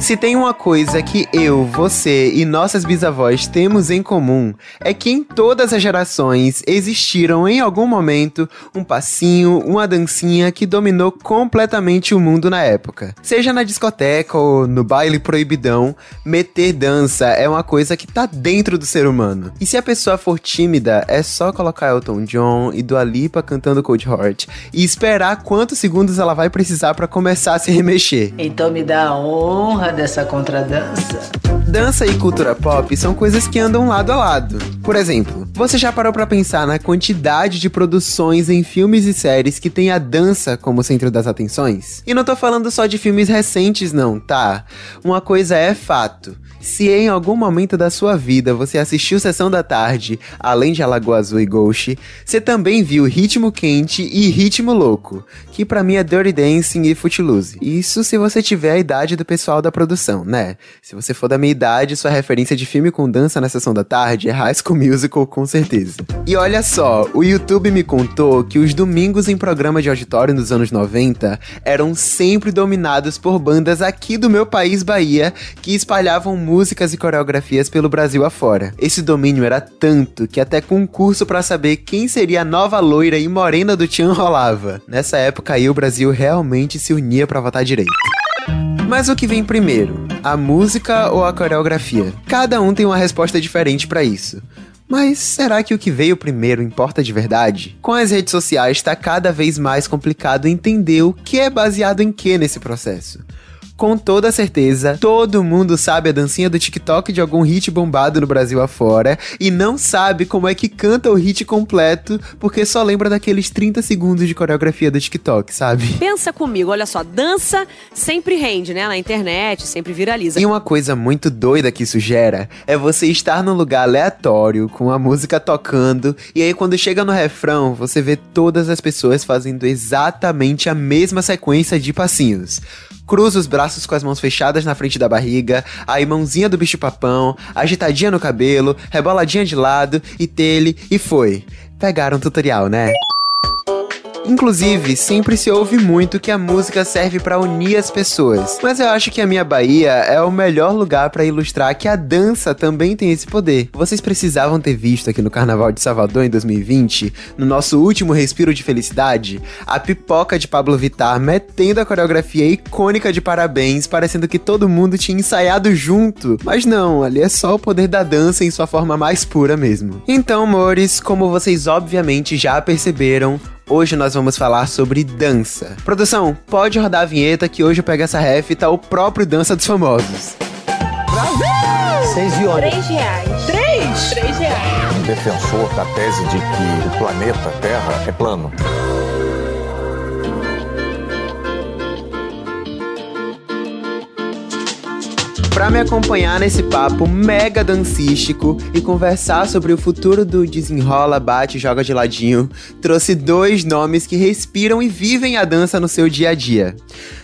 Se tem uma coisa que eu, você e nossas bisavós temos em comum, é que em todas as gerações existiram em algum momento um passinho, uma dancinha que dominou completamente o mundo na época. Seja na discoteca ou no baile proibidão, meter dança é uma coisa que tá dentro do ser humano. E se a pessoa for tímida, é só colocar Elton John e Dua Lipa cantando Cold Heart e esperar quantos segundos ela vai precisar para começar a se remexer. Então me dá a honra dessa contradança. Dança e cultura pop são coisas que andam lado a lado. Por exemplo, você já parou para pensar na quantidade de produções em filmes e séries que tem a dança como centro das atenções? E não tô falando só de filmes recentes não, tá? Uma coisa é fato. Se em algum momento da sua vida você assistiu Sessão da Tarde, além de Alagoa Azul e Ghost, você também viu Ritmo Quente e Ritmo Louco, que para mim é Dirty Dancing e Footloose. Isso se você tiver a idade do pessoal da produção, né? Se você for da minha idade, sua referência de filme com dança na Sessão da Tarde é High School Musical com certeza. E olha só, o YouTube me contou que os domingos em programa de auditório nos anos 90 eram sempre dominados por bandas aqui do meu país, Bahia, que espalhavam músicas e coreografias pelo Brasil afora. Esse domínio era tanto que até concurso para saber quem seria a nova loira e morena do Tian rolava. Nessa época aí o Brasil realmente se unia para votar direito. Mas o que vem primeiro? A música ou a coreografia? Cada um tem uma resposta diferente para isso. Mas será que o que veio primeiro importa de verdade? Com as redes sociais está cada vez mais complicado entender o que é baseado em que nesse processo com toda certeza, todo mundo sabe a dancinha do TikTok de algum hit bombado no Brasil afora e não sabe como é que canta o hit completo porque só lembra daqueles 30 segundos de coreografia do TikTok, sabe? Pensa comigo, olha só, dança sempre rende, né? Na internet, sempre viraliza. E uma coisa muito doida que isso gera é você estar num lugar aleatório com a música tocando e aí quando chega no refrão, você vê todas as pessoas fazendo exatamente a mesma sequência de passinhos cruza os braços com as mãos fechadas na frente da barriga, aí mãozinha do bicho-papão, agitadinha no cabelo, reboladinha de lado, e tele, e foi. Pegaram um tutorial, né? Inclusive, sempre se ouve muito que a música serve para unir as pessoas. Mas eu acho que a minha Bahia é o melhor lugar para ilustrar que a dança também tem esse poder. Vocês precisavam ter visto aqui no Carnaval de Salvador em 2020, no nosso último respiro de felicidade, a pipoca de Pablo Vittar metendo a coreografia icônica de parabéns, parecendo que todo mundo tinha ensaiado junto. Mas não, ali é só o poder da dança em sua forma mais pura mesmo. Então, amores, como vocês obviamente já perceberam, Hoje nós vamos falar sobre dança. Produção, pode rodar a vinheta que hoje eu pego essa ref e tá o próprio Dança dos Famosos. Brasil! Seis de Três reais. Três? Três reais. Um defensor da tese de que o planeta Terra é plano. Para me acompanhar nesse papo mega dancístico e conversar sobre o futuro do desenrola, bate joga de ladinho, trouxe dois nomes que respiram e vivem a dança no seu dia a dia.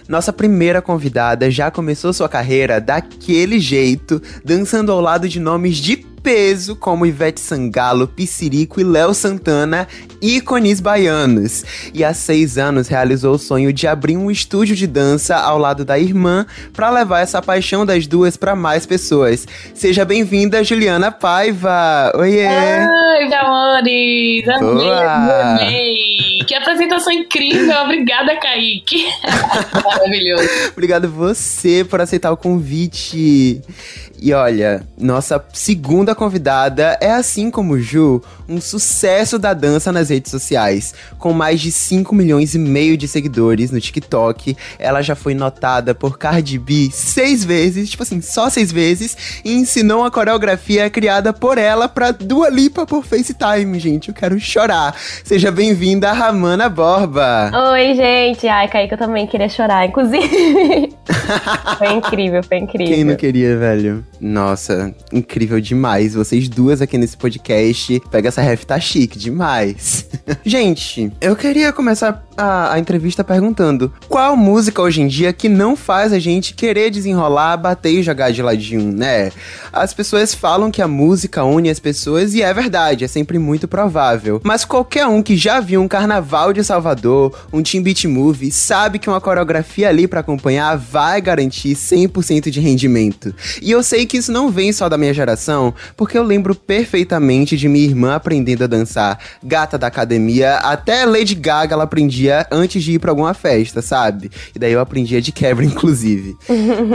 Nossa primeira convidada já começou sua carreira daquele jeito, dançando ao lado de nomes de peso como Ivete Sangalo, Piscirico e Léo Santana, ícones baianos. E há seis anos realizou o sonho de abrir um estúdio de dança ao lado da irmã para levar essa paixão das duas para mais pessoas. Seja bem-vinda, Juliana Paiva! Oiê! Oi, amores! Amei, amei! Que apresentação incrível! Obrigada, Kaique! Maravilhoso! Obrigado você por aceitar o convite. E olha, nossa segunda convidada é, assim como Ju, um sucesso da dança nas redes sociais. Com mais de 5 milhões e meio de seguidores no TikTok, ela já foi notada por Cardi B seis vezes, tipo assim, só seis vezes, e ensinou uma coreografia criada por ela pra Dua Lipa por FaceTime, gente. Eu quero chorar. Seja bem-vinda, Ramana Borba. Oi, gente. Ai, Kaique, eu também queria chorar, inclusive. foi incrível, foi incrível. Quem não queria, velho? Nossa, incrível demais. Vocês duas aqui nesse podcast. Pega essa ref, tá chique demais. Gente, eu queria começar a, a, entrevista perguntando: qual música hoje em dia que não faz a gente querer desenrolar, bater e jogar de ladinho, né? As pessoas falam que a música une as pessoas e é verdade, é sempre muito provável. Mas qualquer um que já viu um carnaval de Salvador, um Team Beat Movie, sabe que uma coreografia ali para acompanhar vai garantir 100% de rendimento. E eu sei que isso não vem só da minha geração, porque eu lembro perfeitamente de minha irmã aprendendo a dançar gata da academia, até Lady Gaga ela aprendia antes de ir para alguma festa, sabe? E daí eu aprendia de quebra, inclusive.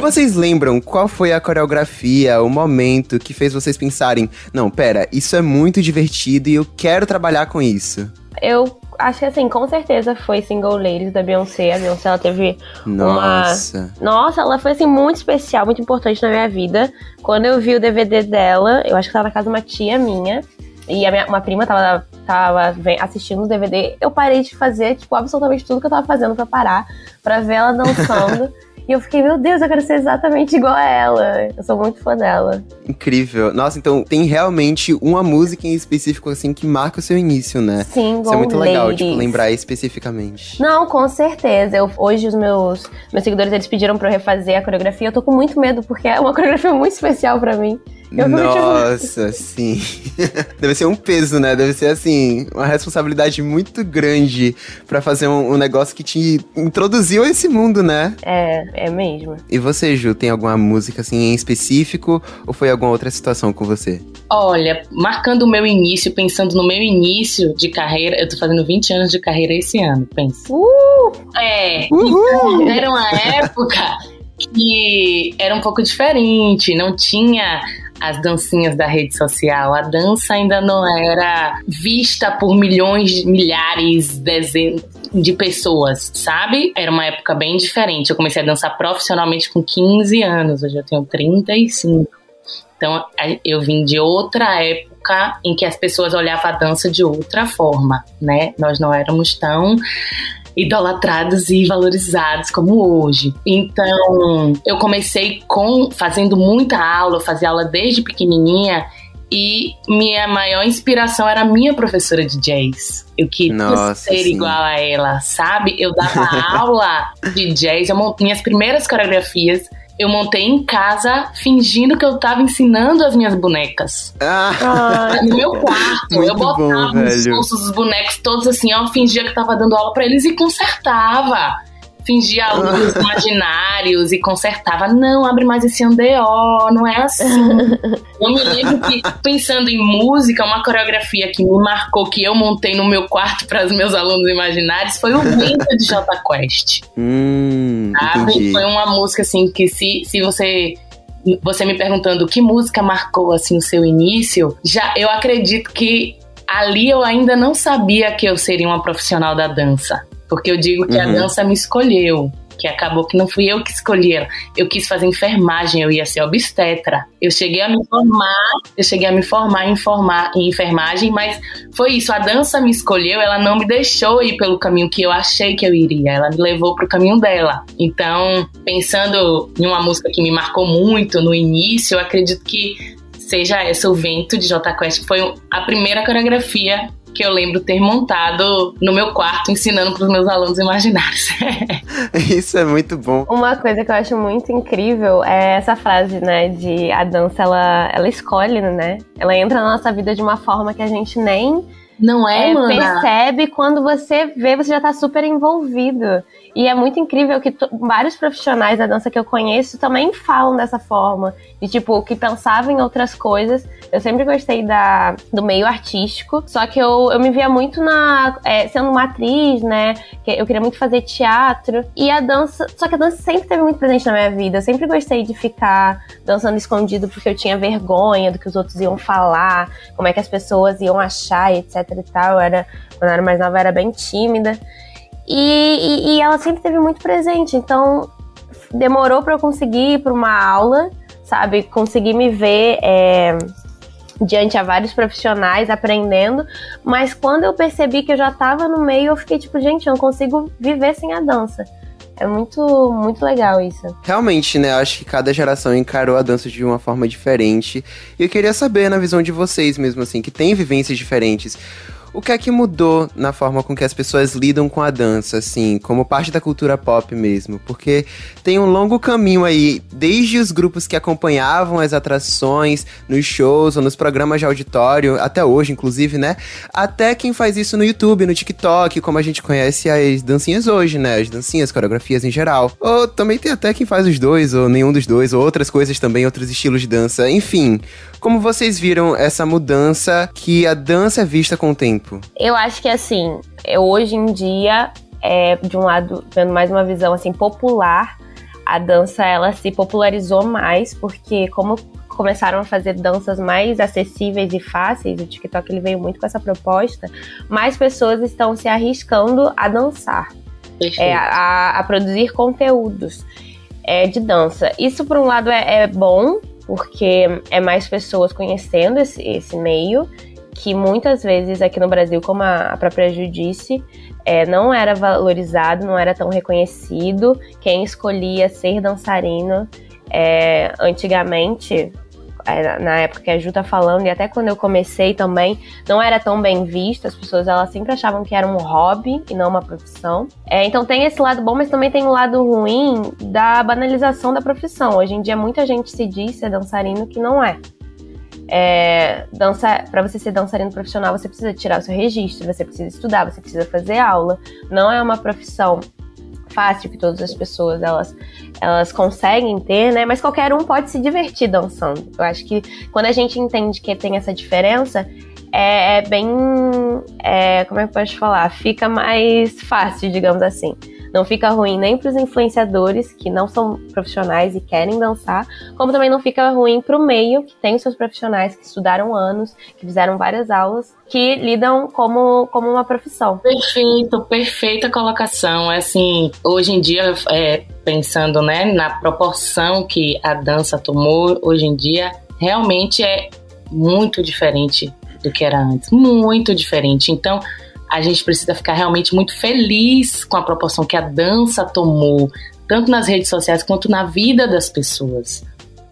vocês lembram qual foi a coreografia, o momento que fez vocês pensarem: não, pera, isso é muito divertido e eu quero trabalhar com isso? Eu acho que assim, com certeza foi Single Ladies da Beyoncé. A Beyoncé ela teve Nossa. uma. Nossa, ela foi assim muito especial, muito importante na minha vida. Quando eu vi o DVD dela, eu acho que tava na casa de uma tia minha. E a minha, uma prima tava, tava assistindo o DVD. Eu parei de fazer, tipo, absolutamente tudo que eu tava fazendo pra parar, pra ver ela dançando. E eu fiquei, meu Deus, eu quero ser exatamente igual a ela. Eu sou muito fã dela. Incrível. Nossa, então tem realmente uma música em específico, assim, que marca o seu início, né? Sim, Isso é muito legal, Ladies. tipo, lembrar especificamente. Não, com certeza. Eu, hoje os meus, meus seguidores, eles pediram pra eu refazer a coreografia. Eu tô com muito medo, porque é uma coreografia muito especial pra mim. Eu Nossa, sim. Deve ser um peso, né? Deve ser, assim, uma responsabilidade muito grande pra fazer um, um negócio que te introduziu a esse mundo, né? É, é mesmo. E você, Ju, tem alguma música, assim, em específico? Ou foi alguma outra situação com você? Olha, marcando o meu início, pensando no meu início de carreira, eu tô fazendo 20 anos de carreira esse ano, pensa. Uh! É, Uhul! então, era uma época que era um pouco diferente, não tinha as dancinhas da rede social. A dança ainda não era vista por milhões, milhares, dezenas de pessoas, sabe? Era uma época bem diferente. Eu comecei a dançar profissionalmente com 15 anos, hoje eu tenho 35. Então eu vim de outra época em que as pessoas olhavam a dança de outra forma, né? Nós não éramos tão idolatrados e valorizados como hoje. Então, eu comecei com fazendo muita aula, eu fazia aula desde pequenininha e minha maior inspiração era a minha professora de jazz. Eu queria Nossa, ser sim. igual a ela, sabe? Eu dava aula de jazz, eu mont... minhas primeiras coreografias eu montei em casa fingindo que eu tava ensinando as minhas bonecas. Ah, No meu quarto, Muito eu botava bom, os pulsos dos bonecos todos assim, ó, fingia que tava dando aula pra eles e consertava. Fingia alunos imaginários e consertava. Não, abre mais esse andeó, não é assim. Eu me lembro que, pensando em música, uma coreografia que me marcou, que eu montei no meu quarto para os meus alunos imaginários, foi o Vento de Jota Quest. hum, Sabe? entendi. Foi uma música assim que se, se você você me perguntando que música marcou assim o seu início, já eu acredito que ali eu ainda não sabia que eu seria uma profissional da dança, porque eu digo que a Uhum. dança me escolheu. Que acabou que não fui eu que escolhi ela. Eu quis fazer enfermagem, eu ia ser obstetra. Eu cheguei a me formar, eu cheguei a me formar em, formar, em enfermagem, mas foi isso. A dança me escolheu, ela não me deixou ir pelo caminho que eu achei que eu iria. Ela me levou pro caminho dela. Então, pensando em uma música que me marcou muito no início, eu acredito que seja essa, O Vento de J Quest, que foi a primeira coreografia que eu lembro ter montado no meu quarto, ensinando para os meus alunos imaginários. Isso é muito bom. Uma coisa que eu acho muito incrível é essa frase, né, de a dança ela, ela escolhe, né? Ela entra na nossa vida de uma forma que a gente nem Não é, é, mana? percebe quando você vê, você já tá super envolvido. E é muito incrível que vários profissionais da dança que eu conheço também falam dessa forma. De tipo, que pensavam em outras coisas. Eu sempre gostei da, do meio artístico. Só que eu, eu me via muito na. é, sendo uma atriz, né? Eu queria muito fazer teatro. E a dança. Só que a dança sempre esteve muito presente na minha vida. Eu sempre gostei de ficar dançando escondido porque eu tinha vergonha do que os outros iam falar, como é que as pessoas iam achar, etc e tal. Eu era, quando eu era mais nova, eu era bem tímida. E, e, e ela sempre esteve muito presente. Então, demorou para eu conseguir ir para uma aula, sabe? Conseguir me ver é, diante a vários profissionais aprendendo. Mas quando eu percebi que eu já estava no meio, eu fiquei tipo, gente, eu não consigo viver sem a dança. É muito, muito legal isso. Realmente, né? Acho que cada geração encarou a dança de uma forma diferente. E eu queria saber, na visão de vocês mesmo, assim, que tem vivências diferentes. O que é que mudou na forma com que as pessoas lidam com a dança, assim, como parte da cultura pop mesmo? Porque tem um longo caminho aí, desde os grupos que acompanhavam as atrações nos shows ou nos programas de auditório, até hoje, inclusive, né? Até quem faz isso no YouTube, no TikTok, como a gente conhece as dancinhas hoje, né? As dancinhas, coreografias em geral. Ou também tem até quem faz os dois, ou nenhum dos dois, ou outras coisas também, outros estilos de dança. Enfim, como vocês viram essa mudança que a dança é vista com o tempo? Eu acho que assim, hoje em dia, é, de um lado, vendo mais uma visão assim popular, a dança ela se popularizou mais porque como começaram a fazer danças mais acessíveis e fáceis, o TikTok ele veio muito com essa proposta, mais pessoas estão se arriscando a dançar, é, a, a, produzir conteúdos é, de dança. Isso, por um lado, é, é, bom, porque é mais pessoas conhecendo esse, esse meio, que muitas vezes aqui no Brasil, como a, própria Ju disse, é, não era valorizado, não era tão reconhecido. Quem escolhia ser dançarino é, antigamente, é, na época que a Ju tá falando, e até quando eu comecei também, não era tão bem visto. As pessoas elas sempre achavam que era um hobby e não uma profissão. É, então tem esse lado bom, mas também tem o lado ruim da banalização da profissão. Hoje em dia muita gente se diz ser dançarino que não é. É, dança, para você ser dançarino profissional, você precisa tirar o seu registro, você precisa estudar, você precisa fazer aula. Não é uma profissão fácil que todas as pessoas elas, elas conseguem ter, né? Mas qualquer um pode se divertir dançando. Eu acho que quando a gente entende que tem essa diferença, é, é bem. É, como é que eu posso falar? Fica mais fácil, digamos assim. Não fica ruim nem para os influenciadores que não são profissionais e querem dançar, como também não fica ruim para o meio que tem os seus profissionais que estudaram anos, que fizeram várias aulas, que lidam como, como uma profissão. Perfeito, perfeita colocação. É assim, hoje em dia, é, pensando né, na proporção que a dança tomou, hoje em dia, realmente é muito diferente do que era antes. Muito diferente. Então, a gente precisa ficar realmente muito feliz com a proporção que a dança tomou, tanto nas redes sociais quanto na vida das pessoas.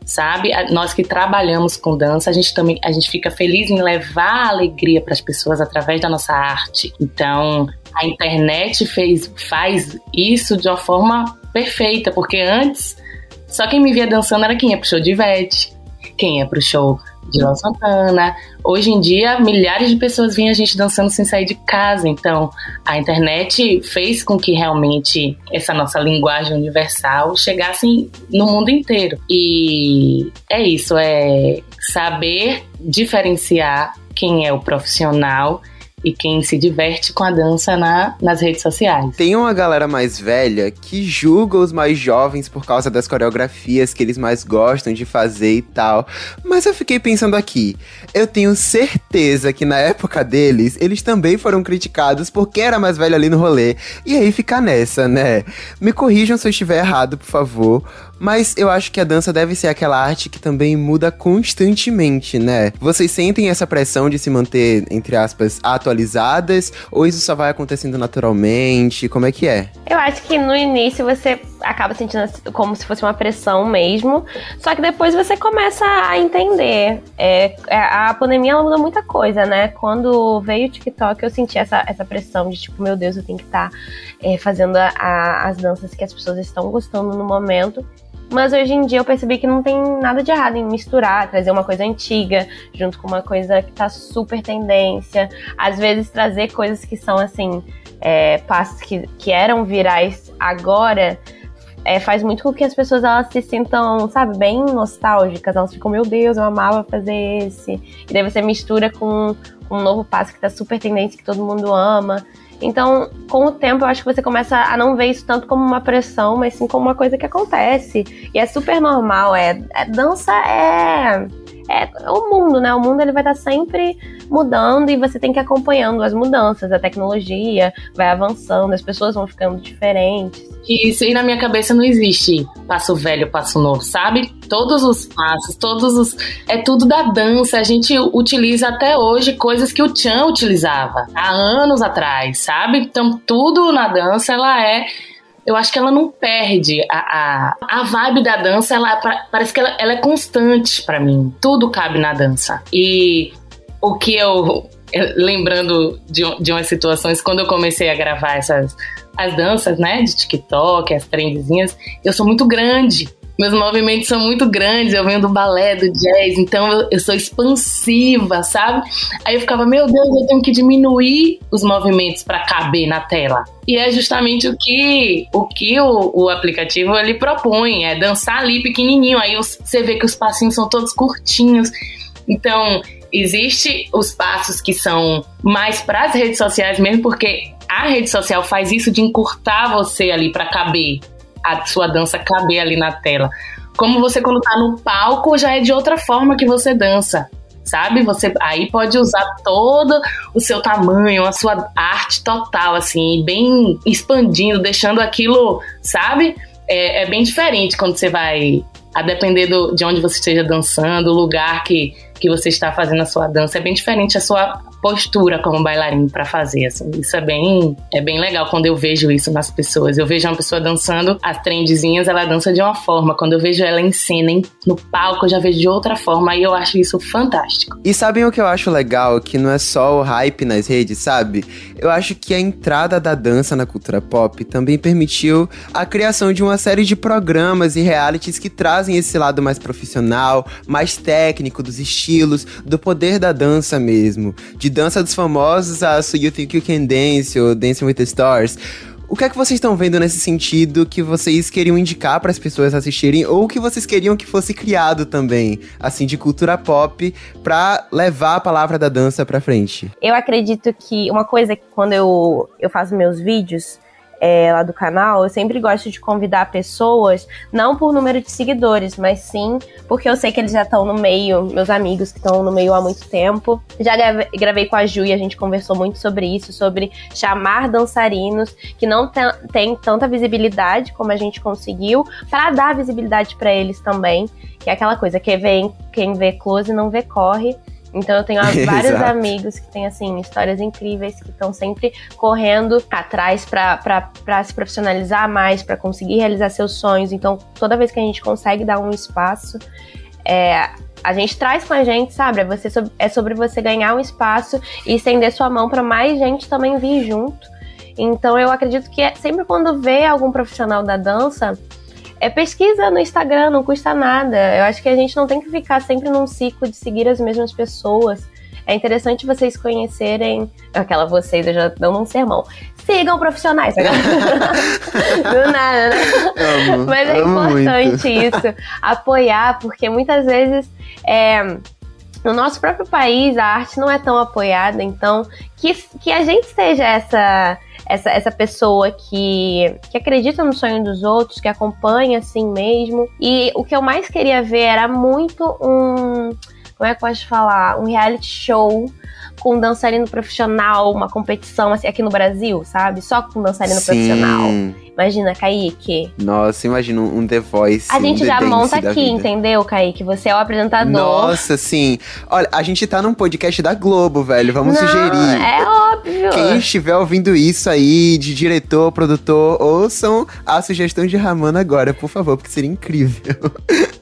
Sabe? Nós que trabalhamos com dança, a gente também a gente fica feliz em levar alegria para as pessoas através da nossa arte. Então, a internet fez faz isso de uma forma perfeita, porque antes só quem me via dançando era quem ia pro show de Ivete, quem ia pro show de Luan Santana. Hoje em dia, milhares de pessoas veem a gente dançando sem sair de casa. Então, a internet fez com que realmente essa nossa linguagem universal chegasse no mundo inteiro. E é isso, é saber diferenciar quem é o profissional e quem se diverte com a dança na, nas redes sociais. Tem uma galera mais velha que julga os mais jovens por causa das coreografias que eles mais gostam de fazer e tal. Mas eu fiquei pensando aqui, eu tenho certeza que na época deles, eles também foram criticados porque era mais velho ali no rolê. E aí fica nessa, né? Me corrijam se eu estiver errado, por favor. Mas eu acho que a dança deve ser aquela arte que também muda constantemente, né? Vocês sentem essa pressão de se manter, entre aspas, atualizadas? Ou isso só vai acontecendo naturalmente? Como é que é? Eu acho que no início você acaba sentindo como se fosse uma pressão mesmo. Só que depois você começa a entender. É, é a pandemia ela muda muita coisa, né? Quando veio o TikTok, eu senti essa, essa pressão de tipo, meu Deus, eu tenho que estar tá, é, fazendo a, a, as danças que as pessoas estão gostando no momento. Mas hoje em dia eu percebi que não tem nada de errado em misturar, trazer uma coisa antiga junto com uma coisa que tá super tendência. Às vezes trazer coisas que são assim, é, passos que, que eram virais agora. É, faz muito com que as pessoas elas se sintam, sabe, bem nostálgicas. Elas ficam, meu Deus, eu amava fazer esse. E daí você mistura com um novo passo que tá super tendência, que todo mundo ama. Então, com o tempo, eu acho que você começa a não ver isso tanto como uma pressão, mas sim como uma coisa que acontece. E é super normal. É, é dança é é o mundo, né? O mundo ele vai estar sempre mudando e você tem que ir acompanhando as mudanças, a tecnologia vai avançando, as pessoas vão ficando diferentes. Isso, e na minha cabeça não existe passo velho, passo novo, sabe? Todos os passos, todos os. É tudo da dança. A gente utiliza até hoje coisas que o Chan utilizava há anos atrás, sabe? Então, tudo na dança, ela é eu acho que ela não perde a, a, a vibe da dança, ela parece que ela, ela é constante para mim. Tudo cabe na dança. E o que eu lembrando de, de umas situações, quando eu comecei a gravar essas as danças, né, de TikTok, as trendezinhas, eu sou muito grande. Meus movimentos são muito grandes, eu venho do balé, do jazz, então eu, eu sou expansiva, sabe? Aí eu ficava, meu Deus, eu tenho que diminuir os movimentos para caber na tela. E é justamente o que o, que o, o aplicativo ele propõe, é dançar ali pequenininho. Aí você vê que os passinhos são todos curtinhos. Então, existe os passos que são mais para as redes sociais mesmo, porque a rede social faz isso de encurtar você ali para caber a sua dança caber ali na tela. Como você quando tá no palco já é de outra forma que você dança. Sabe? Você aí pode usar todo o seu tamanho, a sua arte total, assim, bem expandindo, deixando aquilo, sabe? É, é bem diferente quando você vai, a depender do, de onde você esteja dançando, o lugar que, que você está fazendo a sua dança, é bem diferente a sua postura como bailarino para fazer, assim. Isso é bem, é bem legal quando eu vejo isso nas pessoas. Eu vejo uma pessoa dançando as trendezinhas, ela dança de uma forma. Quando eu vejo ela em cena, em, no palco, eu já vejo de outra forma. E eu acho isso fantástico. E sabem o que eu acho legal? Que não é só o hype nas redes, sabe? Eu acho que a entrada da dança na cultura pop também permitiu a criação de uma série de programas e realities que trazem esse lado mais profissional, mais técnico dos estilos, do poder da dança mesmo, de de dança dos famosos a So You Think You Can Dance ou Dancing with the Stars. O que é que vocês estão vendo nesse sentido que vocês queriam indicar para as pessoas assistirem ou que vocês queriam que fosse criado também, assim, de cultura pop, para levar a palavra da dança para frente? Eu acredito que uma coisa que quando eu, eu faço meus vídeos, é, lá do canal, eu sempre gosto de convidar pessoas, não por número de seguidores, mas sim porque eu sei que eles já estão no meio, meus amigos que estão no meio há muito tempo. Já gravei, com a Ju e a gente conversou muito sobre isso, sobre chamar dançarinos que não têm tanta visibilidade como a gente conseguiu, para dar visibilidade para eles também, que é aquela coisa, que vem, quem vê close não vê corre. Então eu tenho vários amigos que têm assim histórias incríveis que estão sempre correndo atrás para se profissionalizar mais, para conseguir realizar seus sonhos. Então toda vez que a gente consegue dar um espaço, é, a gente traz com a gente, sabe? É, você, é sobre você ganhar um espaço e estender sua mão para mais gente também vir junto. Então eu acredito que é, sempre quando vê algum profissional da dança, é pesquisa no Instagram, não custa nada. Eu acho que a gente não tem que ficar sempre num ciclo de seguir as mesmas pessoas. É interessante vocês conhecerem. Aquela vocês, eu já dando um sermão. Sigam profissionais. Do nada, né? Amo, Mas é importante muito. isso. Apoiar, porque muitas vezes. É, no nosso próprio país a arte não é tão apoiada, então que, que a gente seja essa essa, essa pessoa que, que acredita no sonho dos outros, que acompanha assim mesmo. E o que eu mais queria ver era muito um. Como é que eu posso falar? Um reality show com um dançarino profissional, uma competição assim, aqui no Brasil, sabe? Só com um dançarino Sim. profissional. Imagina, Kaique. Nossa, imagina um The Voice. A gente um já monta aqui, vida. entendeu, Kaique? Você é o apresentador. Nossa, sim. Olha, a gente tá num podcast da Globo, velho. Vamos Não, sugerir. É Quem estiver ouvindo isso aí, de diretor, produtor, ouçam a sugestão de Ramana agora, por favor, porque seria incrível.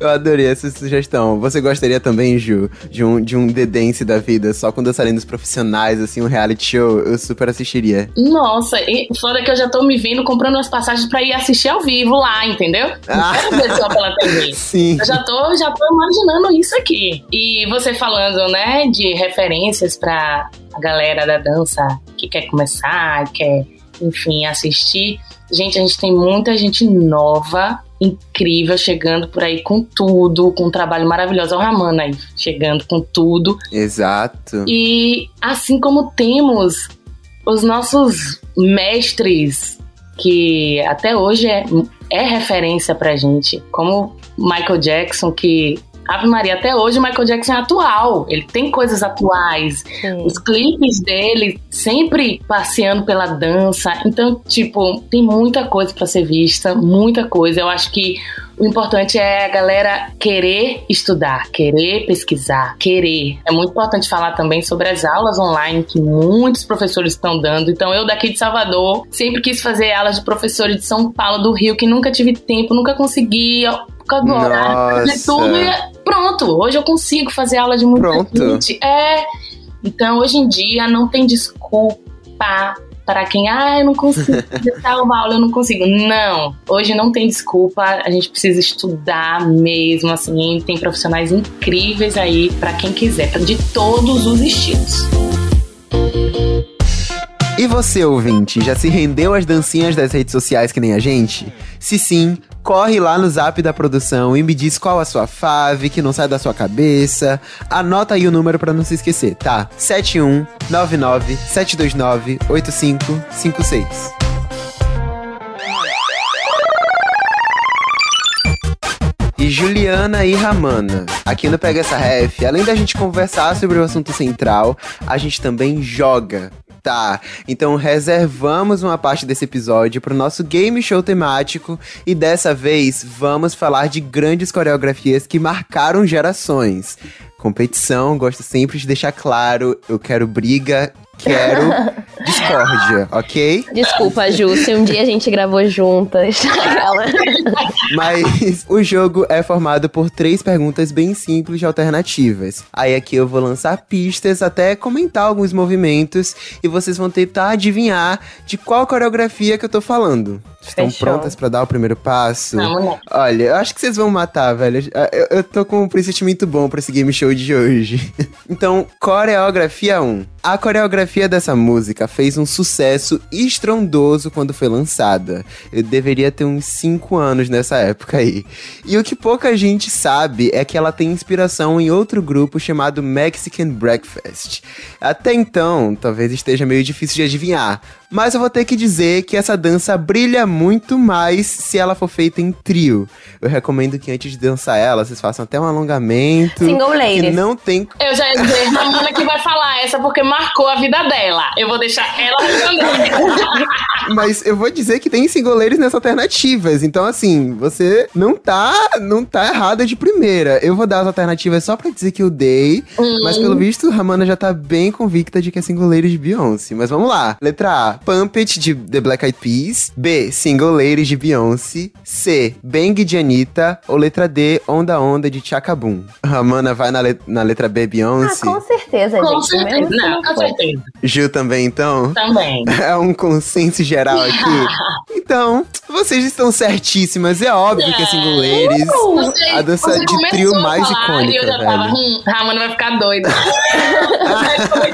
Eu adorei essa sugestão. Você gostaria também, Ju, de um, de um The Dance da vida, só com dançarinos profissionais, assim, um reality show? Eu super assistiria. Nossa, e foda que eu já tô me vendo comprando as passagens pra ir assistir ao vivo lá, entendeu? Não quero ver só pela TV. Sim. Eu já tô, já tô imaginando isso aqui. E você falando, né, de referências pra a galera da dança que quer começar, quer, enfim, assistir. Gente, a gente tem muita gente nova incrível, chegando por aí com tudo, com um trabalho maravilhoso. Olha o Ramana aí, chegando com tudo. Exato. E assim como temos os nossos mestres, que até hoje é, é referência pra gente, como Michael Jackson, que Ave Maria, até hoje o Michael Jackson é atual. Ele tem coisas atuais. Sim. Os clipes dele sempre passeando pela dança. Então, tipo, tem muita coisa para ser vista, muita coisa. Eu acho que o importante é a galera querer estudar, querer pesquisar, querer. É muito importante falar também sobre as aulas online que muitos professores estão dando. Então, eu daqui de Salvador sempre quis fazer aulas de professores de São Paulo, do Rio, que nunca tive tempo, nunca consegui por causa do horário, fazer tudo e pronto. Hoje eu consigo fazer aula de muita pronto. gente. É. Então, hoje em dia, não tem desculpa para quem, ah, eu não consigo dar uma aula, eu não consigo. Não, hoje não tem desculpa, a gente precisa estudar mesmo, assim, tem profissionais incríveis aí para quem quiser, de todos os estilos. E você, ouvinte, já se rendeu às dancinhas das redes sociais que nem a gente? Se sim, corre lá no zap da produção e me diz qual a sua fave, que não sai da sua cabeça. Anota aí o número para não se esquecer, tá? 7199 729 8556. E Juliana e Ramana. Aqui no Pega essa Ref, além da gente conversar sobre o assunto central, a gente também joga. Então reservamos uma parte desse episódio para o nosso game show temático e dessa vez vamos falar de grandes coreografias que marcaram gerações. Competição, gosto sempre de deixar claro, eu quero briga quero discórdia, ok? Desculpa, Ju, se um dia a gente gravou juntas. Mas o jogo é formado por três perguntas bem simples e alternativas. Aí aqui eu vou lançar pistas até comentar alguns movimentos e vocês vão tentar adivinhar de qual coreografia que eu tô falando. Estão Fechou. prontas para dar o primeiro passo? Vamos lá. Olha, eu acho que vocês vão matar, velho. Eu, eu tô com um pressentimento bom pra esse game show de hoje. então, coreografia 1. A coreografia dessa música fez um sucesso estrondoso quando foi lançada. Eu deveria ter uns 5 anos nessa época aí. E o que pouca gente sabe é que ela tem inspiração em outro grupo chamado Mexican Breakfast. Até então, talvez esteja meio difícil de adivinhar. Mas eu vou ter que dizer que essa dança brilha muito mais se ela for feita em trio. Eu recomendo que antes de dançar ela, vocês façam até um alongamento. Single Que ladies. não tem Eu já ia dizer, a Ramona que vai falar essa porque marcou a vida dela. Eu vou deixar ela. Mas eu vou dizer que tem singoleiros nessas alternativas. Então, assim, você não tá, não tá errada de primeira. Eu vou dar as alternativas só pra dizer que eu dei. Mas pelo visto, Ramana já tá bem convicta de que é singoleiro de Beyoncé. Mas vamos lá. Letra A, Pump It de The Black Eyed Peas. B, Single Ladies de Beyoncé. C, Bang de Anitta. Ou letra D, Onda Onda de Chaka Boom. Ramana vai na, le- na letra B, Ah, Beyoncé. com certeza, com gente. certeza. se Não, com foi. certeza. Gil também, então? Também. É um consenso geral aqui. Então, vocês estão certíssimas. É óbvio que é single ladies. Você- A dança você de trio a mais falar icônica, E eu já tava, hum, Ramona vai ficar doida. Mas foi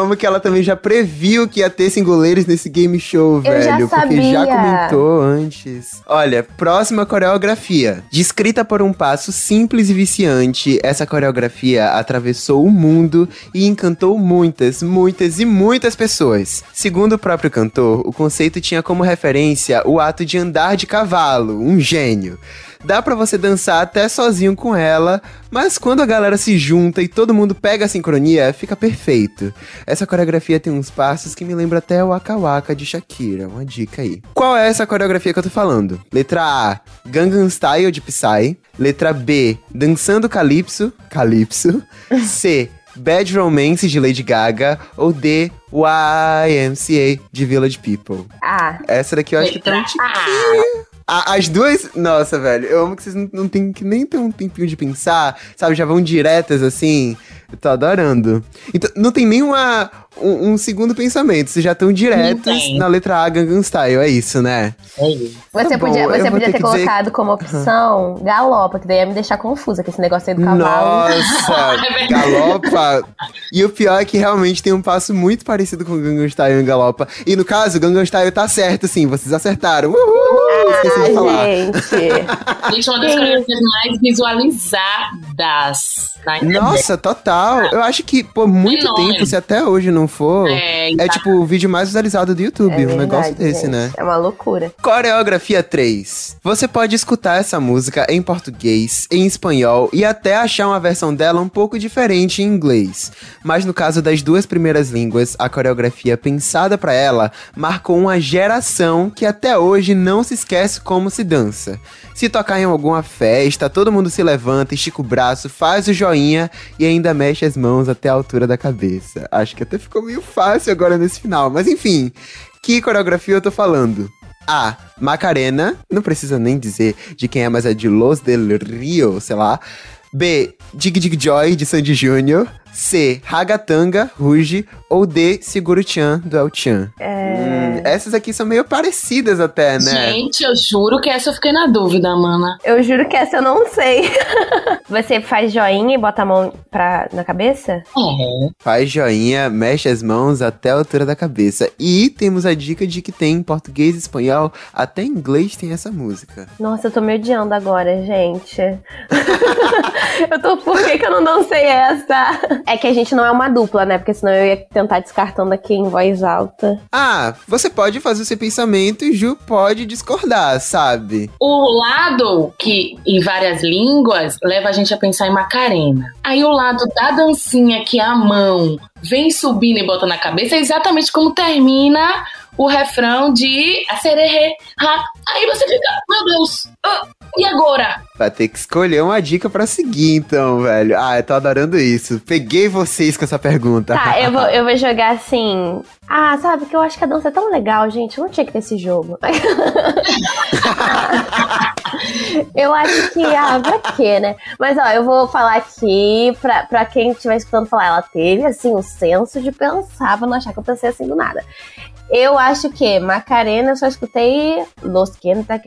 amo que ela também já previu que ia ter single ladies nesse game show, Eu já velho. porque já sabia. comentou antes. Olha, próxima coreografia. Descrita por um passo simples e viciante, essa coreografia atravessou o mundo e encantou muitas, muitas e muitas pessoas. Segundo o próprio cantor, o conceito tinha como referência o ato de andar de cavalo, um gênio. Dá pra você dançar até sozinho com ela, mas quando a galera se junta e todo mundo pega a sincronia, fica perfeito. Essa coreografia tem uns passos que me lembra até o Waka Waka de Shakira, uma dica aí. Qual é essa coreografia que eu tô falando? Letra A, Gangnam Style de Psy. Letra B, Dançando Calypso, Calypso. C, Bad Romance de Lady Gaga. Ou D, YMCA de Village People. Ah, Essa daqui eu acho que tá um tiquinho. A- As duas. Nossa, velho. Eu amo que vocês não, não tem que nem ter um tempinho de pensar, sabe? Já vão diretas assim. Eu tô adorando. Então, não tem nenhuma. Um, um segundo pensamento. Vocês já estão diretos na letra A Gangnam Style. É isso, né? É isso. você Tá bom, podia, eu você podia ter ter, que dizer- colocado como opção galopa, que daí ia me deixar confusa com esse negócio aí do cavalo. Nossa, É galopa. E o pior é que realmente tem um passo muito parecido com o Gangnam Style e galopa. E no caso, o Gangnam Style tá certo, sim. Vocês acertaram. Uhul! Esqueci de falar. Gente. Gente, uma das coreografias mais visualizadas na internet. Nossa, total. Eu acho que por muito Enorme. tempo, se até hoje não for, É, é, tipo o vídeo mais visualizado do YouTube. É um negócio verdade, desse, gente. né? É uma loucura. Coreografia 3. Você pode escutar essa música em português, em espanhol e até achar uma versão dela um pouco diferente em inglês. Mas no caso das duas primeiras línguas, a coreografia pensada pra ela marcou uma geração que até hoje não se esquece como se dança. Se tocar em alguma festa, todo mundo se levanta, estica o braço, faz o joinha e ainda mexe as mãos até a altura da cabeça. Acho que até ficou meio fácil agora nesse final, mas enfim. Que coreografia eu tô falando? A. Macarena, não precisa nem dizer de quem é, mas é de Los del Rio, sei lá. B. Dig Dig Joy, de Sandy Júnior. C. Ragatanga, Ruge. Ou D. Seguro-chan, do El-chan. Hum, essas aqui são meio parecidas até, né? Gente, eu juro que essa eu fiquei na dúvida, mana. Eu juro que essa eu não sei. Você faz joinha e bota a mão pra, na cabeça? É. Faz joinha, mexe as mãos até a altura da cabeça. E temos a dica de que tem em português, espanhol, até em inglês tem essa música. Nossa, eu tô me odiando agora, gente. eu tô. Por que, que eu não dancei essa? É que a gente não é uma dupla, né? Porque senão eu ia tentar descartando aqui em voz alta. Ah, você pode fazer o seu pensamento e Ju pode discordar, sabe? O lado que, em várias línguas, leva a gente a pensar em Macarena. Aí o lado da dancinha, que é a mão vem subindo e bota na cabeça, é exatamente como termina o refrão de a sererê. Aí você fica, meu Deus, ah, e agora? Vai ter que escolher uma dica pra seguir, então, velho. Ah, eu tô adorando isso. Peguei vocês com essa pergunta. Tá, eu vou, eu vou jogar assim. Ah, sabe que eu acho que a dança é tão legal, gente. Não tinha que ter esse jogo. eu acho que, ah, pra quê, né? Mas ó, eu vou falar aqui pra, pra quem estiver escutando falar. Ela teve, assim, o senso de pensar pra não achar que eu pensei assim do nada. Eu acho que Macarena eu só escutei Los Quenta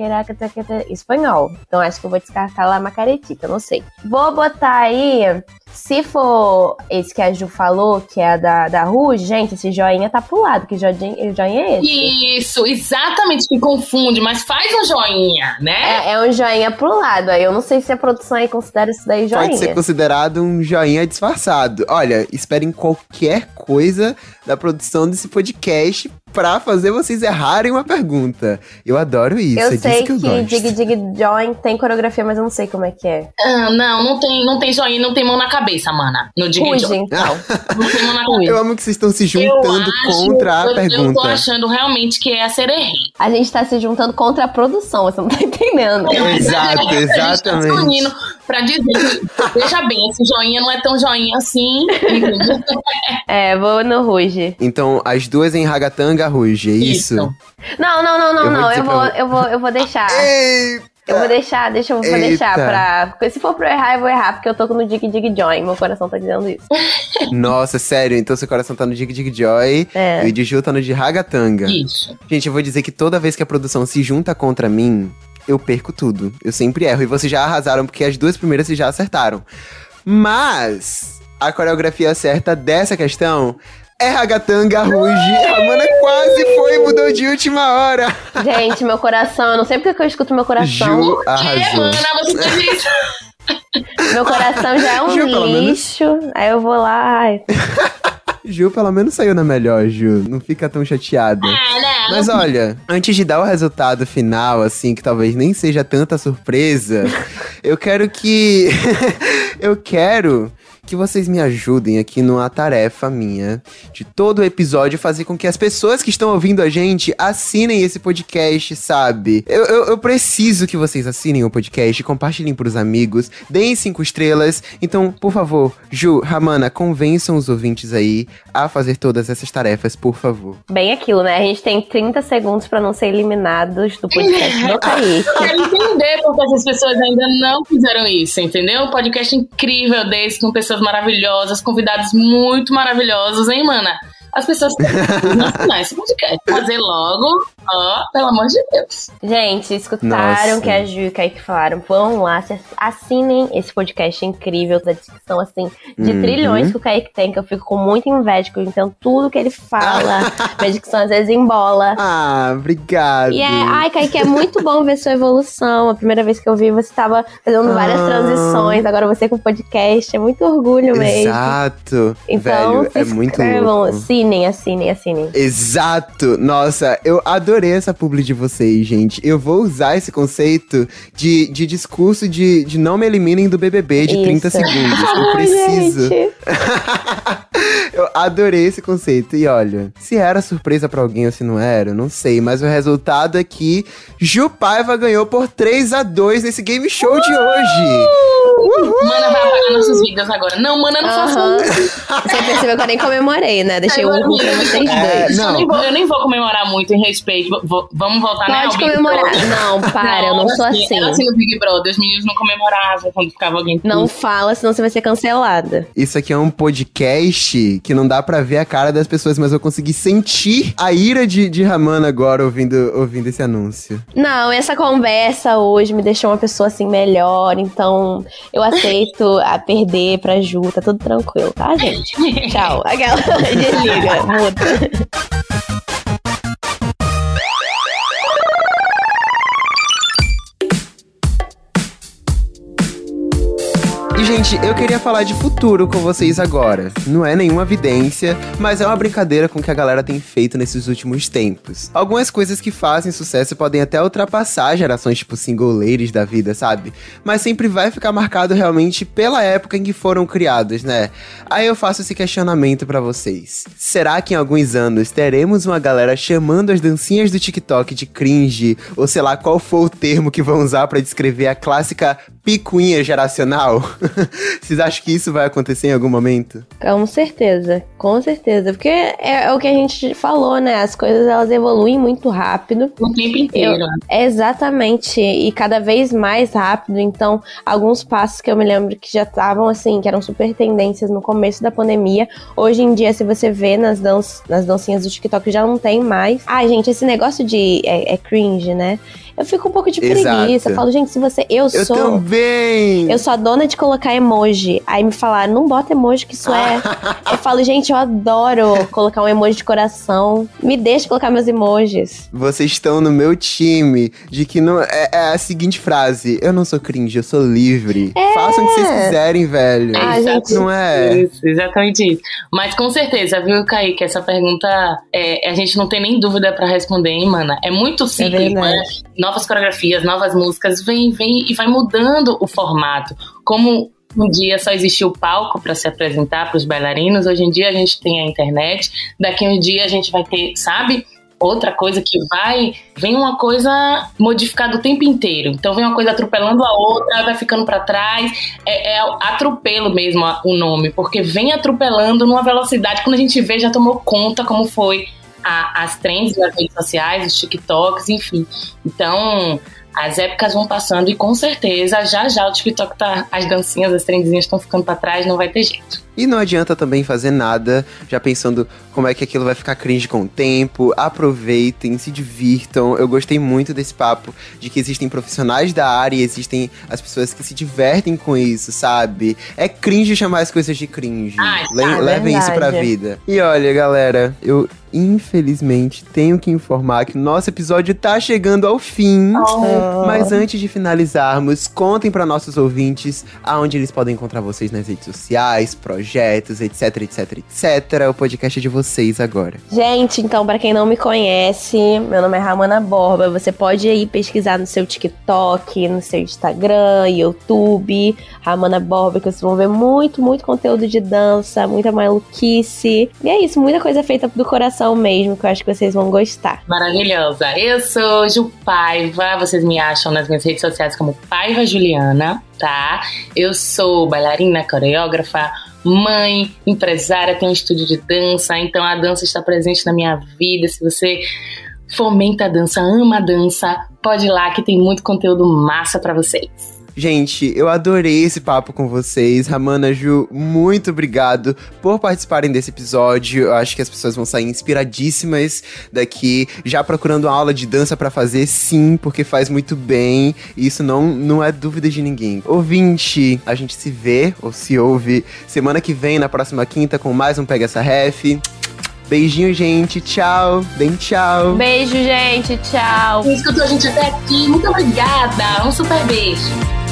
espanhol. Então acho que eu vou descartar lá Macaretita, não sei. Vou botar aí, se for esse que a Ju falou, que é a da, da Ruge, gente, esse joinha tá pro lado, que joinha, joinha é esse? Isso, exatamente, que confunde, mas faz um joinha, né? É, é um joinha pro lado. Aí eu não sei se a produção aí considera isso daí joinha. Pode ser considerado um joinha disfarçado. Olha, esperem qualquer coisa da produção desse podcast pra fazer vocês errarem uma pergunta. Eu adoro isso. Eu é sei disso que, que, eu gosto. Dig Dig Join tem coreografia, mas eu não sei como é que é. Ah, não, não tem, não tem joinha, não tem mão na cabeça, mana. No Dig Ruge, Joy. então. Não tem mão na cabeça. Eu amo que vocês estão se juntando Eu acho- contra a eu, Eu tô pergunta. achando realmente que é a sererê. A gente tá se juntando contra a produção, você não tá entendendo. Exato, A gente tá se exatamente. unindo pra dizer veja bem, esse joinha não é tão joinha assim. É, vou no Ruge. Então, as duas em Ragatanga, Ruge, é isso? Isso. Não, não, não, não, Eu vou não. dizer Eu vou, vo- eu vou, eu vou deixar. Eita! Eu vou deixar, deixa eu vou Eita. deixar pra. Porque se for pra eu errar, eu vou errar, porque eu tô no Dig Dig Join. Meu coração tá dizendo isso. Nossa, sério, então seu coração tá no Dig Dig Joy É. e o de Ju tá no de Ragatanga. Isso. Gente, eu vou dizer que toda vez que a produção se junta contra mim, eu perco tudo. Eu sempre erro. E vocês já arrasaram, porque as duas primeiras vocês já acertaram. Mas a coreografia certa dessa questão é Ragatanga Ruge. A mana quase foi e mudou de última hora. Gente, meu coração, eu não sei porque que eu escuto meu coração. Ju arrasou. fez isso. Meu coração já é um Ju, pelo menos- lixo. Aí eu vou lá. Ju, pelo menos saiu na melhor, Ju. Não fica tão chateada. Ah, Mas olha, antes de dar o resultado final, assim, que talvez nem seja tanta surpresa, eu quero que. eu quero que vocês me ajudem aqui numa tarefa minha de todo o episódio fazer com que as pessoas que estão ouvindo a gente assinem esse podcast, sabe? Eu, eu, eu preciso que vocês assinem o podcast, compartilhem pros amigos, deem cinco estrelas. Então, por favor, Ju, Ramana, convençam os ouvintes aí a fazer todas essas tarefas, por favor. Bem aquilo, né? A gente tem 30 segundos pra não ser eliminados do podcast do Kaique. Quero entender porque essas pessoas ainda não fizeram isso, entendeu? Um podcast incrível desse, com pessoas maravilhosas, convidados muito maravilhosos, hein, mana? As pessoas têm que assinar esse podcast. Fazer logo, ó, pelo amor de Deus. Gente, escutaram Nossa. o que a Ju e o Kaique falaram. Vão lá, se- assinem esse podcast incrível da discussão, assim, de Uhum. trilhões que o Kaique tem, que eu fico com muita inveja, entendo tudo que ele fala. Minha dicção às vezes embola. Ah, obrigado. E é, ai, Kaique, é muito bom ver sua evolução. A primeira vez que eu vi, você tava fazendo várias Ah. transições, agora você com podcast. É muito orgulho mesmo. Exato. Então, Velho, se é muito louco. Assinem, assinem, assinem. Exato! Nossa, eu adorei essa publi de vocês, gente. Eu vou usar esse conceito de, de discurso de, de não me eliminem do BBB de 30 Isso. segundos. Eu Ai, preciso. gente. eu adorei esse conceito. E olha, se era surpresa pra alguém ou se não era, eu não sei. Mas o resultado é que Ju Paiva ganhou por 3 a 2 nesse game show de hoje. Mana vai apagar nossos vídeos agora. Não, Mana, não faça Aham. isso. Você percebeu que eu nem comemorei, né? Deixei urro pra eu- vocês É, dois. não. Eu, nem vou, eu nem vou comemorar muito em respeito. Vou- vamos voltar, né? Pode ao Big comemorar. Brother. Não, para, eu não sou assim. Era assim no Big Brother, os meninos não comemoravam quando ficava alguém Não fala, senão você vai ser cancelada. Isso aqui é um podcast que não dá pra ver a cara das pessoas, mas eu consegui sentir a ira de, de Ramana agora ouvindo, ouvindo esse anúncio. Não, essa conversa hoje me deixou uma pessoa assim melhor, então eu aceito a perder pra Ju, tá tudo tranquilo, tá, gente? Tchau. Aquela desliga, muda. Gente, eu queria falar de futuro com vocês agora. Não é nenhuma evidência, mas é uma brincadeira com que a galera tem feito nesses últimos tempos. Algumas coisas que fazem sucesso podem até ultrapassar gerações tipo single da vida, sabe? Mas sempre vai ficar marcado realmente pela época em que foram criados, né? Aí eu faço esse questionamento pra vocês. Será que em alguns anos teremos uma galera chamando as dancinhas do TikTok de cringe? Ou sei lá qual for o termo que vão usar pra descrever a clássica picuinha geracional? Vocês acham que isso vai acontecer em algum momento? Com certeza, com certeza. Porque é, é o que a gente falou, né? As coisas elas evoluem muito rápido. O tempo inteiro. Exatamente, e cada vez mais rápido. Então, alguns passos que eu me lembro que já estavam assim, que eram super tendências no começo da pandemia. Hoje em dia, se você vê nas, danç nas dancinhas do TikTok, já não tem mais. Ai, gente, esse negócio de é, é cringe, né? Eu fico um pouco de Exato. preguiça. Eu falo, gente, se você. Eu, Eu sou. também! Eu sou a dona de colocar emoji. Aí me falaram, não bota emoji que isso é. eu falo, gente, eu adoro colocar um emoji de coração. Me deixa colocar meus emojis. Vocês estão no meu time de que não é, é a seguinte frase: Eu não sou cringe, eu sou livre. Façam o que vocês quiserem, velho. Ah, gente. Não é? Isso, exatamente isso. Mas com certeza, viu, Kaique? Essa pergunta é, a gente não tem nem dúvida pra responder, hein, mana? É muito simples, verdade. né? Novas coreografias, novas músicas, vem, vem e vai mudando o formato. Como um dia só existia o palco para se apresentar para os bailarinos, hoje em dia a gente tem a internet, daqui a um dia a gente vai ter, sabe? Outra coisa que vai, vem uma coisa modificada o tempo inteiro. Então vem uma coisa atropelando a outra, vai ficando para trás. É, é atropelo mesmo o nome, porque vem atropelando numa velocidade. Quando a gente vê, já tomou conta como foi a- as trends das redes sociais, os TikToks, enfim. Então, as épocas vão passando e com certeza já já o TikTok tá. As dancinhas, as trendzinhas estão ficando pra trás, não vai ter jeito. E não adianta também fazer nada já pensando como é que aquilo vai ficar cringe com o tempo. Aproveitem, se divirtam. Eu gostei muito desse papo de que existem profissionais da área e existem as pessoas que se divertem com isso, sabe? É cringe chamar as coisas de cringe. Ai, Le- tá, levem isso pra vida. E olha, galera, eu infelizmente tenho que informar que o nosso episódio tá chegando ao fim. Mas antes de finalizarmos, contem para nossos ouvintes aonde eles podem encontrar vocês nas redes sociais, projetos, etc, etc, etc. O podcast é de vocês agora. Gente, então, pra quem não me conhece, meu nome é Ramana Borba. Você pode aí pesquisar no seu TikTok, no seu Instagram, YouTube, Ramana Borba, que vocês vão ver muito, muito conteúdo de dança, muita maluquice. E é isso, muita coisa feita do coração mesmo, que eu acho que vocês vão gostar. Maravilhosa. Eu sou Ju Paiva. Vocês me acham nas minhas redes sociais como Paiva Juliana, tá? Eu sou bailarina, coreógrafa, mãe, empresária, tenho um estúdio de dança, então a dança está presente na minha vida. Se você fomenta a dança, ama a dança, pode ir lá que tem muito conteúdo massa pra vocês. Gente, eu adorei esse papo com vocês. Ramana, Ju, muito obrigado por participarem desse episódio. Eu acho que as pessoas vão sair inspiradíssimas daqui, já procurando aula de dança pra fazer, sim, porque faz muito bem. E isso não, não é dúvida de ninguém. Ouvinte, a gente se vê ou se ouve semana que vem, na próxima quinta, com mais um Pega essa Ref. Beijinho, gente. Tchau. Bem tchau. Beijo, gente. Tchau. Quem escutou a gente até aqui, muito obrigada. Um super beijo.